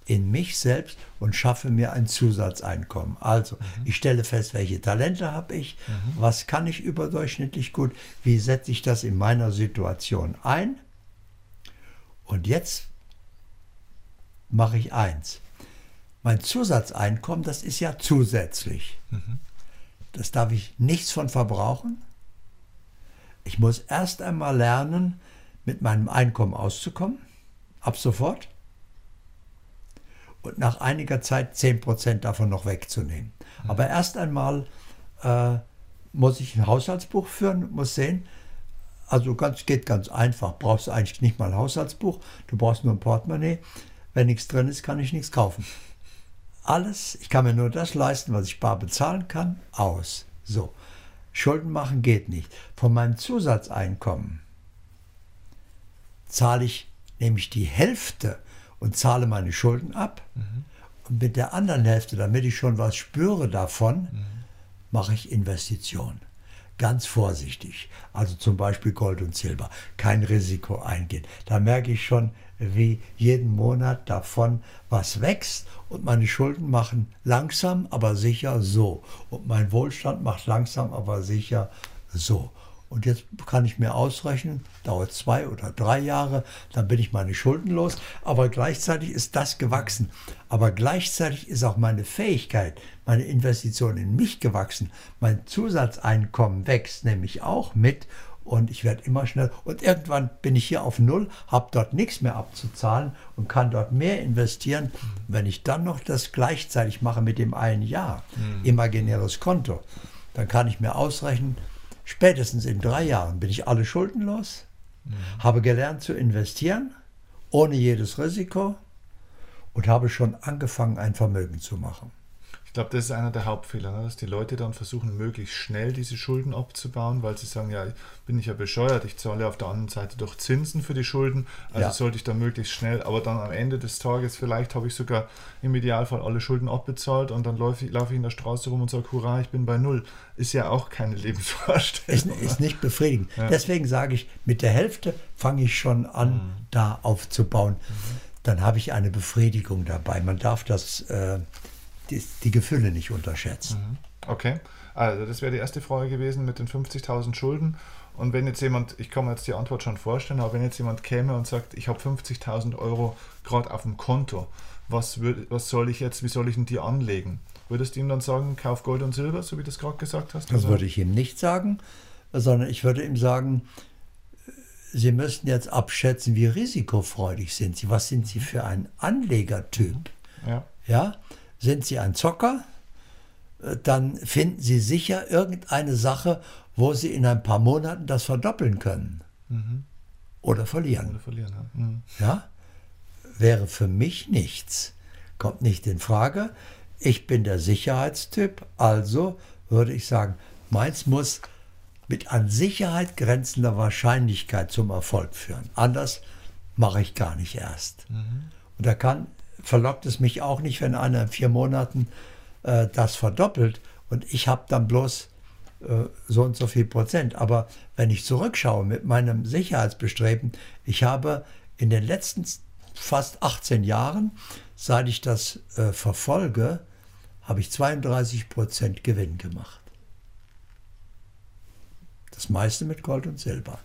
in mich selbst und schaffe mir ein Zusatzeinkommen. Also mhm. ich stelle fest, welche Talente habe ich, mhm. was kann ich überdurchschnittlich gut, wie setze ich das in meiner Situation ein. Und jetzt mache ich eins. Mein Zusatzeinkommen, das ist ja zusätzlich. Mhm. Das darf ich nichts von verbrauchen. Ich muss erst einmal lernen, mit meinem Einkommen auszukommen, ab sofort, und nach einiger Zeit 10% davon noch wegzunehmen. Mhm. Aber erst einmal äh, muss ich ein Haushaltsbuch führen, muss sehen, also ganz, geht ganz einfach, brauchst du eigentlich nicht mal ein Haushaltsbuch, du brauchst nur ein Portemonnaie. Wenn nichts drin ist, kann ich nichts kaufen. Alles, ich kann mir nur das leisten, was ich bar bezahlen kann, aus. So. Schulden machen geht nicht. Von meinem Zusatzeinkommen zahle ich nämlich die Hälfte und zahle meine Schulden ab. Mhm. Und mit der anderen Hälfte, damit ich schon was spüre davon, mhm. mache ich Investitionen. Ganz vorsichtig. Also zum Beispiel Gold und Silber. Kein Risiko eingehen. Da merke ich schon, wie jeden Monat davon was wächst und meine Schulden machen langsam, aber sicher so. Und mein Wohlstand macht langsam, aber sicher so. Und jetzt kann ich mir ausrechnen, dauert zwei oder drei Jahre, dann bin ich meine Schulden los. Aber gleichzeitig ist das gewachsen. Aber gleichzeitig ist auch meine Fähigkeit, meine Investition in mich gewachsen. Mein Zusatzeinkommen wächst nämlich auch mit und ich werde immer schneller. Und irgendwann bin ich hier auf Null, habe dort nichts mehr abzuzahlen und kann dort mehr investieren. Wenn ich dann noch das gleichzeitig mache mit dem einen Jahr, mhm. imaginäres Konto, dann kann ich mir ausrechnen, Spätestens in drei Jahren bin ich alle Schulden los, mhm. habe gelernt zu investieren, ohne jedes Risiko und habe schon angefangen, ein Vermögen zu machen. Ich glaube, das ist einer der Hauptfehler, ne? dass die Leute dann versuchen, möglichst schnell diese Schulden abzubauen, weil sie sagen, ja, bin ich ja bescheuert, ich zahle auf der anderen Seite doch Zinsen für die Schulden, also ja. sollte ich dann möglichst schnell, aber dann am Ende des Tages vielleicht habe ich sogar im Idealfall alle Schulden abbezahlt und dann laufe ich, laufe ich in der Straße rum und sage, hurra, ich bin bei Null. Ist ja auch keine Lebensvorstellung. Ist, ist nicht befriedigend. Ja. Deswegen sage ich, mit der Hälfte fange ich schon an, mhm. da aufzubauen. Mhm. Dann habe ich eine Befriedigung dabei. Man darf das... Äh, die, die Gefühle nicht unterschätzen. Mhm. Okay, also das wäre die erste Frage gewesen mit den 50.000 Schulden. Und wenn jetzt jemand, ich kann mir jetzt die Antwort schon vorstellen, aber wenn jetzt jemand käme und sagt, ich habe 50.000 Euro gerade auf dem Konto, was, würd, was soll ich jetzt, wie soll ich denn die anlegen? Würdest du ihm dann sagen, kauf Gold und Silber, so wie du es gerade gesagt hast? Das also würde ich ihm nicht sagen, sondern ich würde ihm sagen, Sie müssen jetzt abschätzen, wie risikofreudig sind Sie. Was sind Sie für ein Anlegertyp? Ja. ja? Sind Sie ein Zocker? Äh, dann finden Sie sicher irgendeine Sache, wo Sie in ein paar Monaten das verdoppeln können. Mhm. Oder verlieren. Oder verlieren ja. Mhm. ja? Wäre für mich nichts. Kommt nicht in Frage. Ich bin der Sicherheitstyp, also würde ich sagen, meins muss mit an Sicherheit grenzender Wahrscheinlichkeit zum Erfolg führen. Anders mache ich gar nicht erst. Mhm. Und da kann verlockt es mich auch nicht, wenn einer in vier Monaten äh, das verdoppelt und ich habe dann bloß äh, so und so viel Prozent. Aber wenn ich zurückschaue mit meinem Sicherheitsbestreben, ich habe in den letzten fast 18 Jahren, seit ich das äh, verfolge, habe ich 32 Prozent Gewinn gemacht. Das meiste mit Gold und Silber.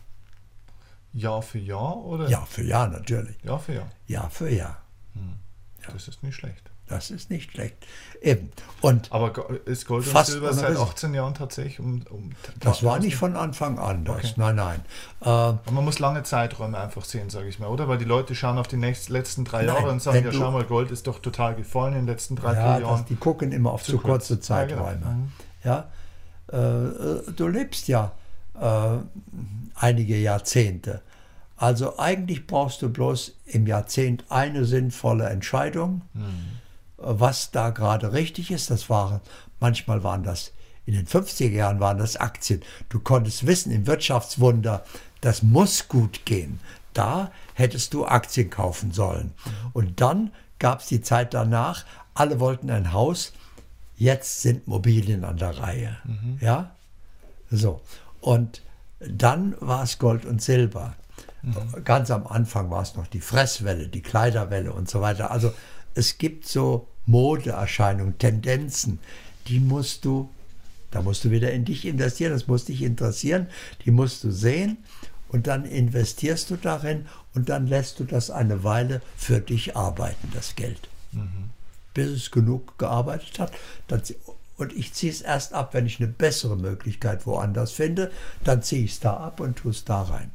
Jahr für Jahr oder? Jahr für Jahr natürlich. Jahr für Jahr. Jahr für Jahr. Hm. Das ist nicht schlecht. Das ist nicht schlecht. Eben. Und Aber ist Gold und Silber seit 18 Jahren tatsächlich um. um das war nicht von Anfang an das. Okay. Nein, nein. Äh, man muss lange Zeiträume einfach sehen, sage ich mal, oder? Weil die Leute schauen auf die nächsten, letzten drei nein, Jahre und sagen, ja, schau mal, Gold ist doch total gefallen in den letzten drei, ja, vier Jahren. Das, die gucken immer auf zu, zu kurze kurz. Zeiträume. Ja, genau. mhm. ja? Äh, du lebst ja äh, einige Jahrzehnte. Also eigentlich brauchst du bloß im Jahrzehnt eine sinnvolle Entscheidung, mhm. was da gerade richtig ist. Das waren, manchmal waren das, in den 50er Jahren waren das Aktien. Du konntest wissen im Wirtschaftswunder, das muss gut gehen. Da hättest du Aktien kaufen sollen. Und dann gab es die Zeit danach, alle wollten ein Haus, jetzt sind Immobilien an der Reihe. Mhm. Ja? So. Und Dann war es Gold und Silber. Mhm. Ganz am Anfang war es noch die Fresswelle, die Kleiderwelle und so weiter. Also es gibt so Modeerscheinungen, Tendenzen, die musst du, da musst du wieder in dich investieren, das muss dich interessieren, die musst du sehen und dann investierst du darin und dann lässt du das eine Weile für dich arbeiten, das Geld. Mhm. Bis es genug gearbeitet hat. Dann, und ich ziehe es erst ab, wenn ich eine bessere Möglichkeit woanders finde, dann ziehe ich es da ab und tue es da rein.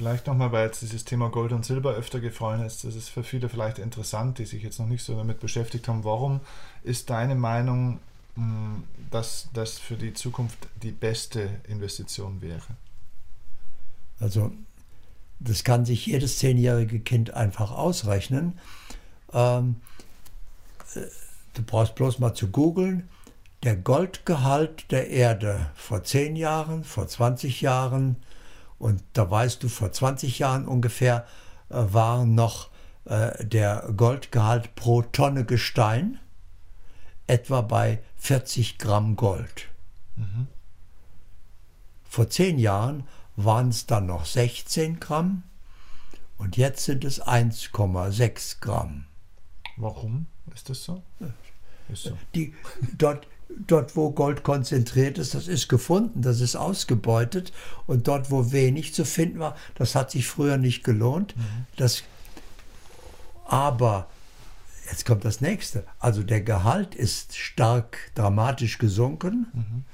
Vielleicht nochmal, weil jetzt dieses Thema Gold und Silber öfter gefallen ist, das ist für viele vielleicht interessant, die sich jetzt noch nicht so damit beschäftigt haben. Warum ist deine Meinung, hm, dass das für die Zukunft die beste Investition wäre? Also, das kann sich jedes zehnjährige Kind einfach ausrechnen. Ähm, äh, du brauchst bloß mal zu googeln. Der Goldgehalt der Erde vor zehn Jahren, vor 20 Jahren, und da weißt du, vor 20 Jahren ungefähr äh, war noch äh, der Goldgehalt pro Tonne Gestein etwa bei 40 Gramm Gold. Mhm. Vor zehn Jahren waren es dann noch 16 Gramm und jetzt sind es 1,6 Gramm. Warum ist das so? Ist so. Die, dort, dort, wo Gold konzentriert ist, das ist gefunden, das ist ausgebeutet. Und dort, wo wenig zu finden war, das hat sich früher nicht gelohnt. Mhm. Das, aber jetzt kommt das nächste. Also der Gehalt ist stark dramatisch gesunken, mhm.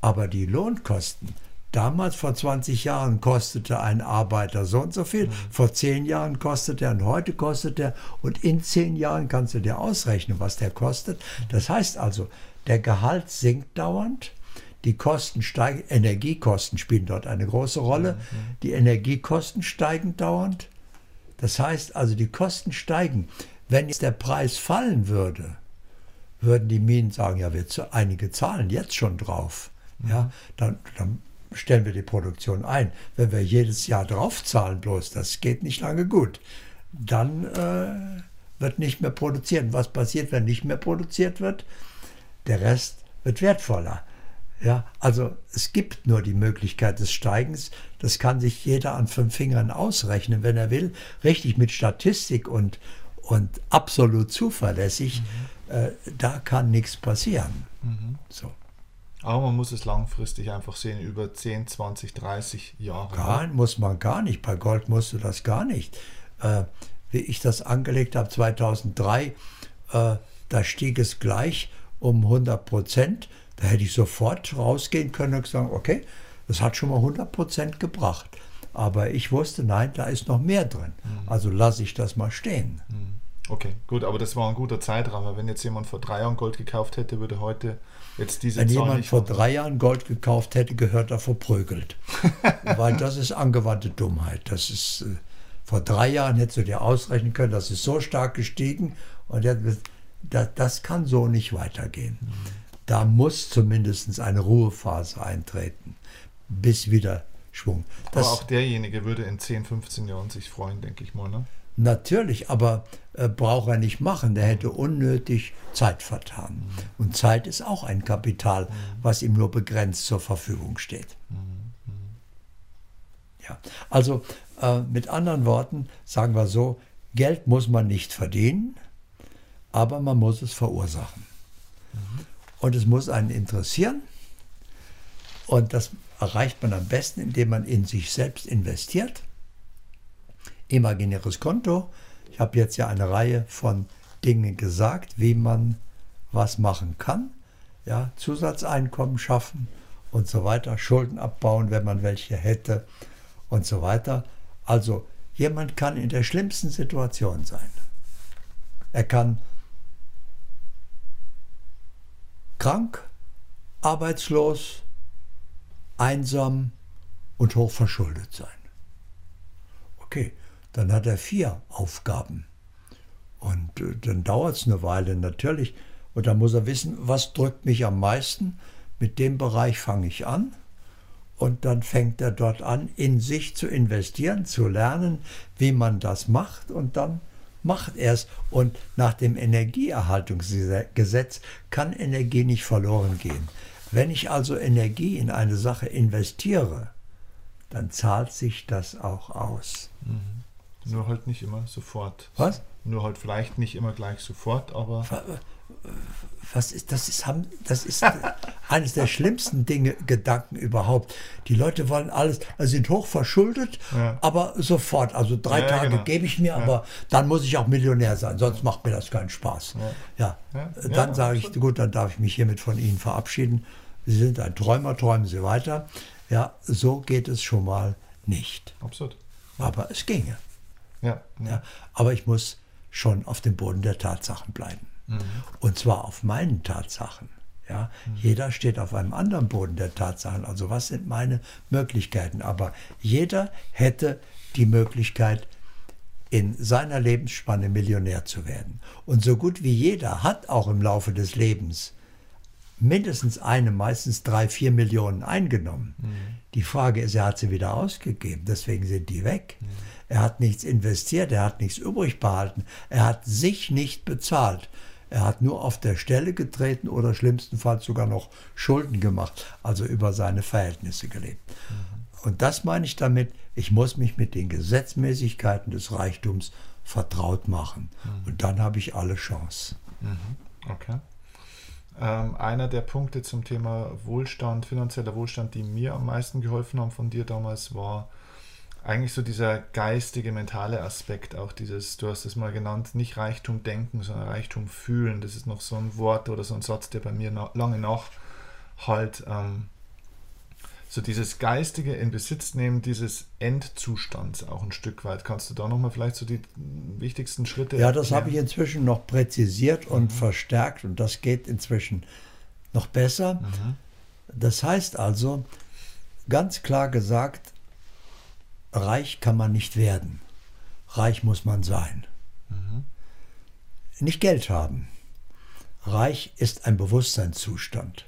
aber die Lohnkosten. Damals vor 20 Jahren kostete ein Arbeiter so und so viel, mhm. vor 10 Jahren kostet er und heute kostet er und in 10 Jahren kannst du dir ausrechnen, was der kostet. Das heißt also, der Gehalt sinkt dauernd, die Kosten steigen, Energiekosten spielen dort eine große Rolle, die Energiekosten steigen dauernd. Das heißt also, die Kosten steigen. Wenn jetzt der Preis fallen würde, würden die Minen sagen, ja, wir einige zahlen jetzt schon drauf. Ja, mhm. dann, dann stellen wir die Produktion ein. Wenn wir jedes Jahr draufzahlen bloß, das geht nicht lange gut. Dann äh, wird nicht mehr produziert. Was passiert, wenn nicht mehr produziert wird? Der Rest wird wertvoller. Ja, also es gibt nur die Möglichkeit des Steigens. Das kann sich jeder an fünf Fingern ausrechnen, wenn er will. Richtig mit Statistik und, und absolut zuverlässig. Mhm. Äh, da kann nichts passieren. Mhm. So. Aber man muss es langfristig einfach sehen, über 10, 20, 30 Jahre. Gar, muss man gar nicht. Bei Gold musst du das gar nicht. Äh, wie ich das angelegt habe 2003, äh, da stieg es gleich um 100 Prozent. Da hätte ich sofort rausgehen können und sagen, okay, das hat schon mal 100 Prozent gebracht. Aber ich wusste, nein, da ist noch mehr drin. Mhm. Also lasse ich das mal stehen. Mhm. Okay, gut, aber das war ein guter Zeitraum. Wenn jetzt jemand vor drei Jahren Gold gekauft hätte, würde heute jetzt diese Wenn Zahl jemand vor drei Jahren Gold gekauft hätte, gehört er verprügelt. [laughs] Weil das ist angewandte Dummheit. Das ist, äh, vor drei Jahren hättest du dir ausrechnen können, das ist so stark gestiegen und jetzt, das, das kann so nicht weitergehen. Mhm. Da muss zumindest eine Ruhephase eintreten, bis wieder Schwung. Das, aber auch derjenige würde in 10, 15 Jahren sich freuen, denke ich mal. Ne? Natürlich, aber äh, braucht er nicht machen. Der hätte unnötig Zeit vertan. Und Zeit ist auch ein Kapital, was ihm nur begrenzt zur Verfügung steht. Ja, also äh, mit anderen Worten sagen wir so, Geld muss man nicht verdienen, aber man muss es verursachen. Mhm. Und es muss einen interessieren. Und das erreicht man am besten, indem man in sich selbst investiert imaginäres Konto. Ich habe jetzt ja eine Reihe von Dingen gesagt, wie man was machen kann. Ja, Zusatzeinkommen schaffen und so weiter, Schulden abbauen, wenn man welche hätte und so weiter. Also jemand kann in der schlimmsten Situation sein. Er kann krank, arbeitslos, einsam und hochverschuldet sein. Okay, dann hat er vier Aufgaben. Und äh, dann dauert es eine Weile natürlich. Und dann muss er wissen, was drückt mich am meisten. Mit dem Bereich fange ich an. Und dann fängt er dort an, in sich zu investieren, zu lernen, wie man das macht. Und dann macht er es. Und nach dem Energieerhaltungsgesetz kann Energie nicht verloren gehen. Wenn ich also Energie in eine Sache investiere, dann zahlt sich das auch aus. Mhm. Nur halt nicht immer sofort. Was? Nur halt vielleicht nicht immer gleich sofort, aber. Was ist, das ist, das ist [laughs] eines der schlimmsten Dinge, Gedanken überhaupt. Die Leute wollen alles, also sind hoch verschuldet, ja. aber sofort. Also drei ja, Tage genau. gebe ich mir, aber dann muss ich auch Millionär sein, sonst macht mir das keinen Spaß. Ja, dann sage ich, gut, dann darf ich mich hiermit von Ihnen verabschieden. Sie sind ein Träumer, träumen Sie weiter. Ja, so geht es schon mal nicht. Absurd. Aber es ginge. Ja, ja. Aber ich muss schon auf dem Boden der Tatsachen bleiben. Mhm. Und zwar auf meinen Tatsachen. Ja, mhm. Jeder steht auf einem anderen Boden der Tatsachen. Also was sind meine Möglichkeiten? Aber jeder hätte die Möglichkeit, in seiner Lebensspanne Millionär zu werden. Und so gut wie jeder hat auch im Laufe des Lebens mindestens eine, meistens drei, vier Millionen eingenommen. Mhm. Die Frage ist, er hat sie wieder ausgegeben, deswegen sind die weg. Mhm. Er hat nichts investiert, er hat nichts übrig behalten, er hat sich nicht bezahlt. Er hat nur auf der Stelle getreten oder schlimmstenfalls sogar noch Schulden gemacht, also über seine Verhältnisse gelebt. Mhm. Und das meine ich damit, ich muss mich mit den Gesetzmäßigkeiten des Reichtums vertraut machen. Mhm. Und dann habe ich alle Chance. Mhm. Okay. Ähm, einer der Punkte zum Thema Wohlstand, finanzieller Wohlstand, die mir am meisten geholfen haben von dir damals, war eigentlich so dieser geistige, mentale Aspekt, auch dieses, du hast es mal genannt, nicht Reichtum denken, sondern Reichtum fühlen. Das ist noch so ein Wort oder so ein Satz, der bei mir na, lange nachhalt. Ähm, so dieses geistige in Besitz nehmen dieses Endzustands auch ein Stück weit. Kannst du da nochmal vielleicht so die wichtigsten Schritte? Ja, das habe ich inzwischen noch präzisiert und mhm. verstärkt und das geht inzwischen noch besser. Mhm. Das heißt also, ganz klar gesagt, reich kann man nicht werden. Reich muss man sein. Mhm. Nicht Geld haben. Reich ist ein Bewusstseinszustand.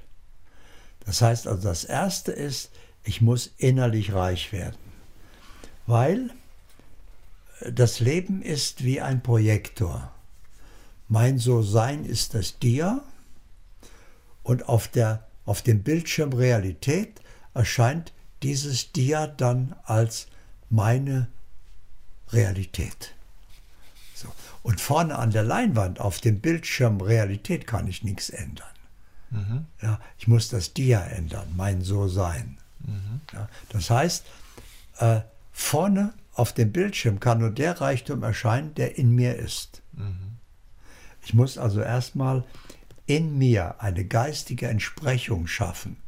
Das heißt also, das Erste ist, ich muss innerlich reich werden, weil das Leben ist wie ein Projektor. Mein So-Sein ist das Dia und auf, der, auf dem Bildschirm Realität erscheint dieses Dia dann als meine Realität. So. Und vorne an der Leinwand auf dem Bildschirm Realität kann ich nichts ändern. Mhm. Ja, ich muss das Dia ändern, mein So-Sein. Mhm. Ja, das heißt, äh, vorne auf dem Bildschirm kann nur der Reichtum erscheinen, der in mir ist. Mhm. Ich muss also erstmal in mir eine geistige Entsprechung schaffen.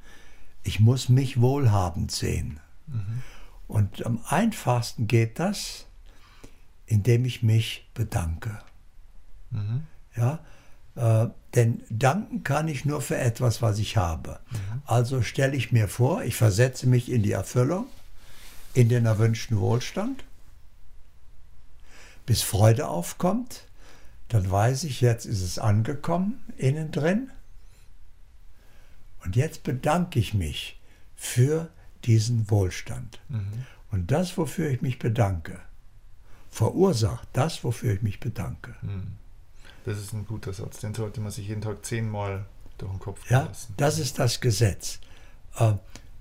Ich muss mich wohlhabend sehen. Mhm. Und am einfachsten geht das, indem ich mich bedanke. Mhm. Ja, äh, denn danken kann ich nur für etwas, was ich habe. Mhm. Also stelle ich mir vor, ich versetze mich in die Erfüllung, in den erwünschten Wohlstand, bis Freude aufkommt, dann weiß ich, jetzt ist es angekommen, innen drin. Und jetzt bedanke ich mich für diesen Wohlstand. Mhm. Und das, wofür ich mich bedanke, verursacht das, wofür ich mich bedanke. Mhm. Das ist ein guter Satz, den sollte man sich jeden Tag zehnmal durch den Kopf ja, lassen. Das ist das Gesetz. Äh,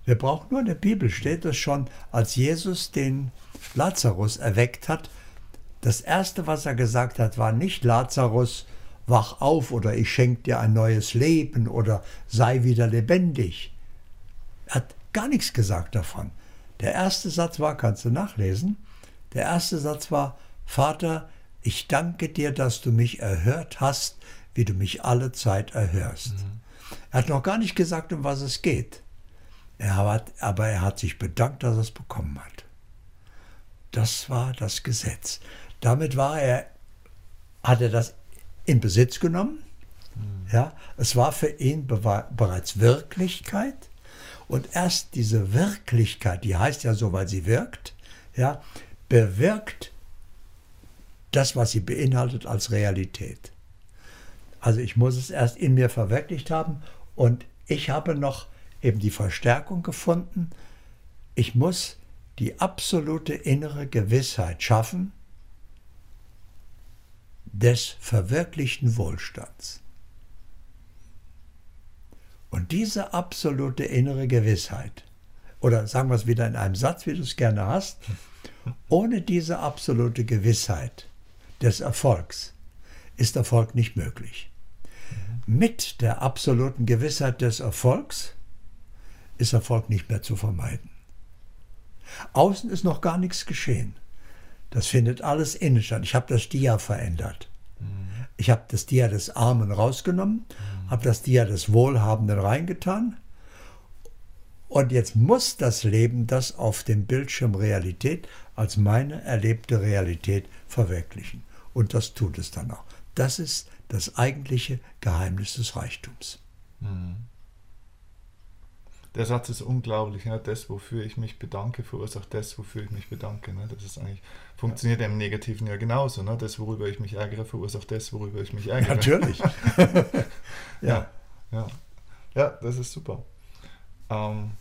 wir brauchen nur in der Bibel, steht es schon, als Jesus den Lazarus erweckt hat. Das Erste, was er gesagt hat, war nicht Lazarus, wach auf oder ich schenke dir ein neues Leben oder sei wieder lebendig. Er hat gar nichts gesagt davon. Der erste Satz war, kannst du nachlesen, der erste Satz war, Vater, ich danke dir, dass du mich erhört hast, wie du mich alle Zeit erhörst. Mhm. Er hat noch gar nicht gesagt, um was es geht. Er hat, aber er hat sich bedankt, dass er es bekommen hat. Das war das Gesetz. Damit war er, hat er das in Besitz genommen. Mhm. Ja, es war für ihn bereits Wirklichkeit. Und erst diese Wirklichkeit, die heißt ja so, weil sie wirkt, ja, bewirkt das, was sie beinhaltet, als Realität. Also ich muss es erst in mir verwirklicht haben und ich habe noch eben die Verstärkung gefunden. Ich muss die absolute innere Gewissheit schaffen des verwirklichten Wohlstands. Und diese absolute innere Gewissheit, oder sagen wir es wieder in einem Satz, wie du es gerne hast, ohne diese absolute Gewissheit des Erfolgs ist Erfolg nicht möglich. Mit der absoluten Gewissheit des Erfolgs ist Erfolg nicht mehr zu vermeiden. Außen ist noch gar nichts geschehen. Das findet alles innen statt. Ich habe das Dia verändert. Ich habe das Dia des Armen rausgenommen, habe das Dia des Wohlhabenden reingetan. Und jetzt muss das Leben das auf dem Bildschirm Realität als meine erlebte Realität verwirklichen. Und das tut es dann auch. Das ist das eigentliche Geheimnis des Reichtums. Mhm. Der Satz ist unglaublich. Ne? Das, wofür ich mich bedanke, verursacht das, wofür ich mich bedanke. Ne? Das ist eigentlich, funktioniert ja. im Negativen ja genauso. Ne? Das, worüber ich mich ärgere, verursacht das, worüber ich mich ärgere. Natürlich. [laughs] ja. ja. Ja, das ist super. Ähm,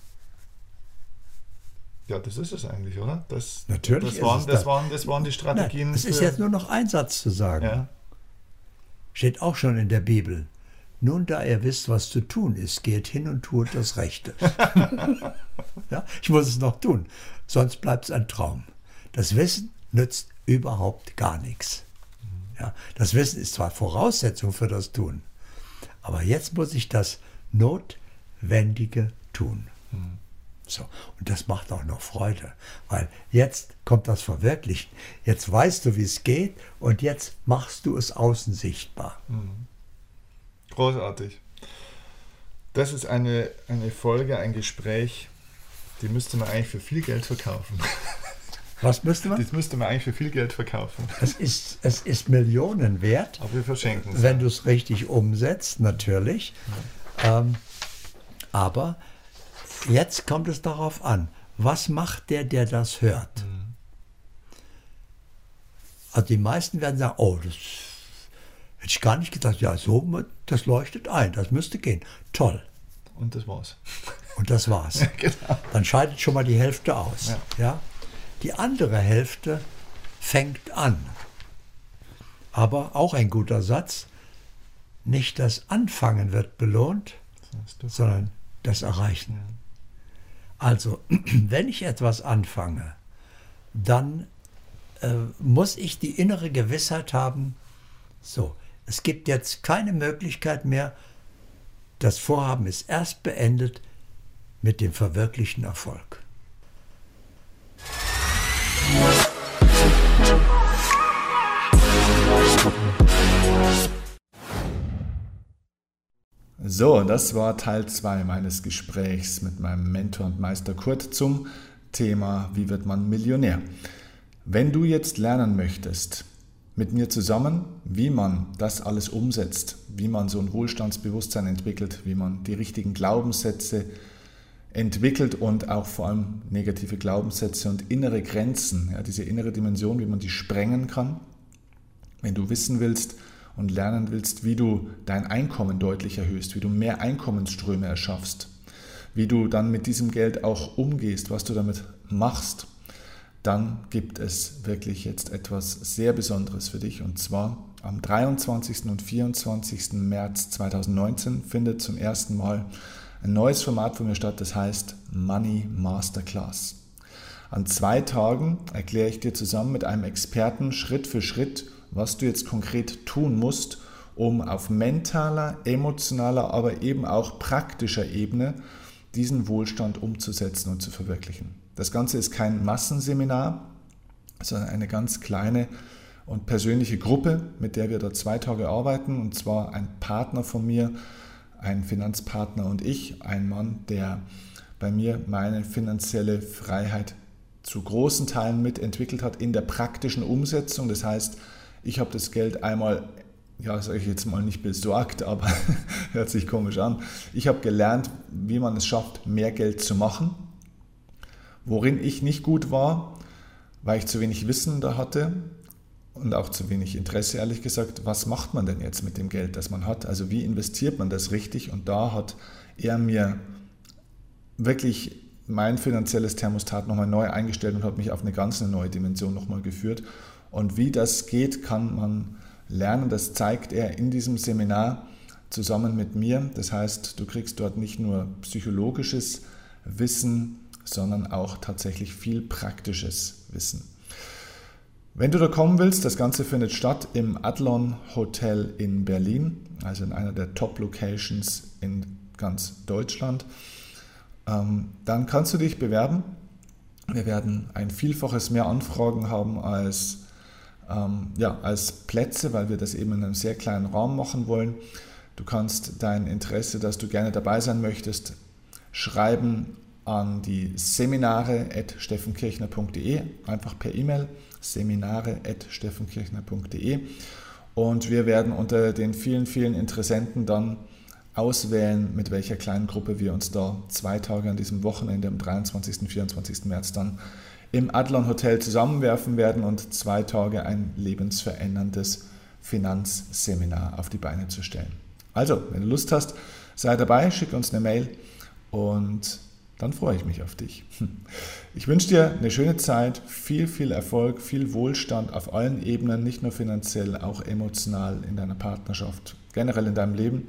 ja, das ist es eigentlich, oder? Das, Natürlich. Das waren, das, waren, das waren die Strategien. Nein, es ist jetzt nur noch ein Satz zu sagen. Ja. Steht auch schon in der Bibel. Nun, da ihr wisst, was zu tun ist, geht hin und tut das Rechte. [laughs] ja, ich muss es noch tun, sonst bleibt es ein Traum. Das Wissen nützt überhaupt gar nichts. Ja, das Wissen ist zwar Voraussetzung für das Tun, aber jetzt muss ich das Notwendige tun. So, und das macht auch noch Freude, weil jetzt kommt das Verwirklichen. Jetzt weißt du, wie es geht und jetzt machst du es außen sichtbar. Mhm. Großartig. Das ist eine, eine Folge, ein Gespräch, die müsste man eigentlich für viel Geld verkaufen. [laughs] Was müsste man? Das müsste man eigentlich für viel Geld verkaufen. Es ist, es ist Millionen wert. Aber wir verschenken es. Wenn du es richtig umsetzt, natürlich. Ja. Ähm, aber jetzt kommt es darauf an, was macht der, der das hört? Mhm. Also die meisten werden sagen, oh, das Hätte ich gar nicht gedacht, ja, so, das leuchtet ein, das müsste gehen. Toll. Und das war's. Und das war's. [laughs] ja, genau. Dann scheidet schon mal die Hälfte aus. Ja. ja. Die andere Hälfte fängt an. Aber auch ein guter Satz, nicht das Anfangen wird belohnt, das sondern das Erreichen. Ja. Also, [clears throat] wenn ich etwas anfange, dann äh, muss ich die innere Gewissheit haben, so, es gibt jetzt keine Möglichkeit mehr. Das Vorhaben ist erst beendet mit dem verwirklichten Erfolg. So, das war Teil 2 meines Gesprächs mit meinem Mentor und Meister Kurt zum Thema Wie wird man Millionär? Wenn du jetzt lernen möchtest, mit mir zusammen, wie man das alles umsetzt, wie man so ein Wohlstandsbewusstsein entwickelt, wie man die richtigen Glaubenssätze entwickelt und auch vor allem negative Glaubenssätze und innere Grenzen, ja, diese innere Dimension, wie man die sprengen kann. Wenn du wissen willst und lernen willst, wie du dein Einkommen deutlich erhöhst, wie du mehr Einkommensströme erschaffst, wie du dann mit diesem Geld auch umgehst, was du damit machst, dann gibt es wirklich jetzt etwas sehr Besonderes für dich. Und zwar am 23. und 24. März 2019 findet zum ersten Mal ein neues Format von mir statt, das heißt Money Masterclass. An zwei Tagen erkläre ich dir zusammen mit einem Experten Schritt für Schritt, was du jetzt konkret tun musst, um auf mentaler, emotionaler, aber eben auch praktischer Ebene diesen Wohlstand umzusetzen und zu verwirklichen. Das Ganze ist kein Massenseminar, sondern eine ganz kleine und persönliche Gruppe, mit der wir dort zwei Tage arbeiten. Und zwar ein Partner von mir, ein Finanzpartner und ich, ein Mann, der bei mir meine finanzielle Freiheit zu großen Teilen mitentwickelt hat in der praktischen Umsetzung. Das heißt, ich habe das Geld einmal, ja, sage ich jetzt mal nicht besorgt, aber [laughs] hört sich komisch an. Ich habe gelernt, wie man es schafft, mehr Geld zu machen Worin ich nicht gut war, weil ich zu wenig Wissen da hatte und auch zu wenig Interesse, ehrlich gesagt, was macht man denn jetzt mit dem Geld, das man hat? Also wie investiert man das richtig? Und da hat er mir wirklich mein finanzielles Thermostat nochmal neu eingestellt und hat mich auf eine ganz neue Dimension nochmal geführt. Und wie das geht, kann man lernen. Das zeigt er in diesem Seminar. zusammen mit mir. Das heißt, du kriegst dort nicht nur psychologisches Wissen, sondern auch tatsächlich viel praktisches Wissen. Wenn du da kommen willst, das Ganze findet statt im Adlon Hotel in Berlin, also in einer der Top-Locations in ganz Deutschland. Ähm, dann kannst du dich bewerben. Wir werden ein Vielfaches mehr Anfragen haben als, ähm, ja, als Plätze, weil wir das eben in einem sehr kleinen Raum machen wollen. Du kannst dein Interesse, dass du gerne dabei sein möchtest, schreiben an die seminare.steffenkirchner.de, einfach per E-Mail seminare.steffenkirchner.de und wir werden unter den vielen, vielen Interessenten dann auswählen, mit welcher kleinen Gruppe wir uns da zwei Tage an diesem Wochenende am 23. und 24. März dann im Adlon Hotel zusammenwerfen werden und zwei Tage ein lebensveränderndes Finanzseminar auf die Beine zu stellen. Also, wenn du Lust hast, sei dabei, schick uns eine Mail und dann freue ich mich auf dich. [laughs] Ich wünsche dir eine schöne Zeit, viel, viel Erfolg, viel Wohlstand auf allen Ebenen, nicht nur finanziell, auch emotional in deiner Partnerschaft, generell in deinem Leben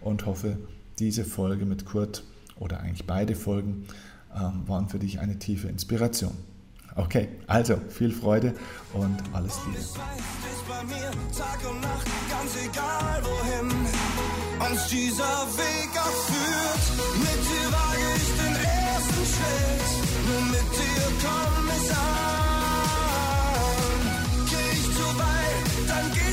und hoffe, diese Folge mit Kurt oder eigentlich beide Folgen ähm, waren für dich eine tiefe Inspiration. Okay, also viel Freude und alles Liebe. Uns dieser Weg erführt, mit dir wage ich den ersten Schritt, nur mit dir komm es an. Geh ich zu weit, dann geh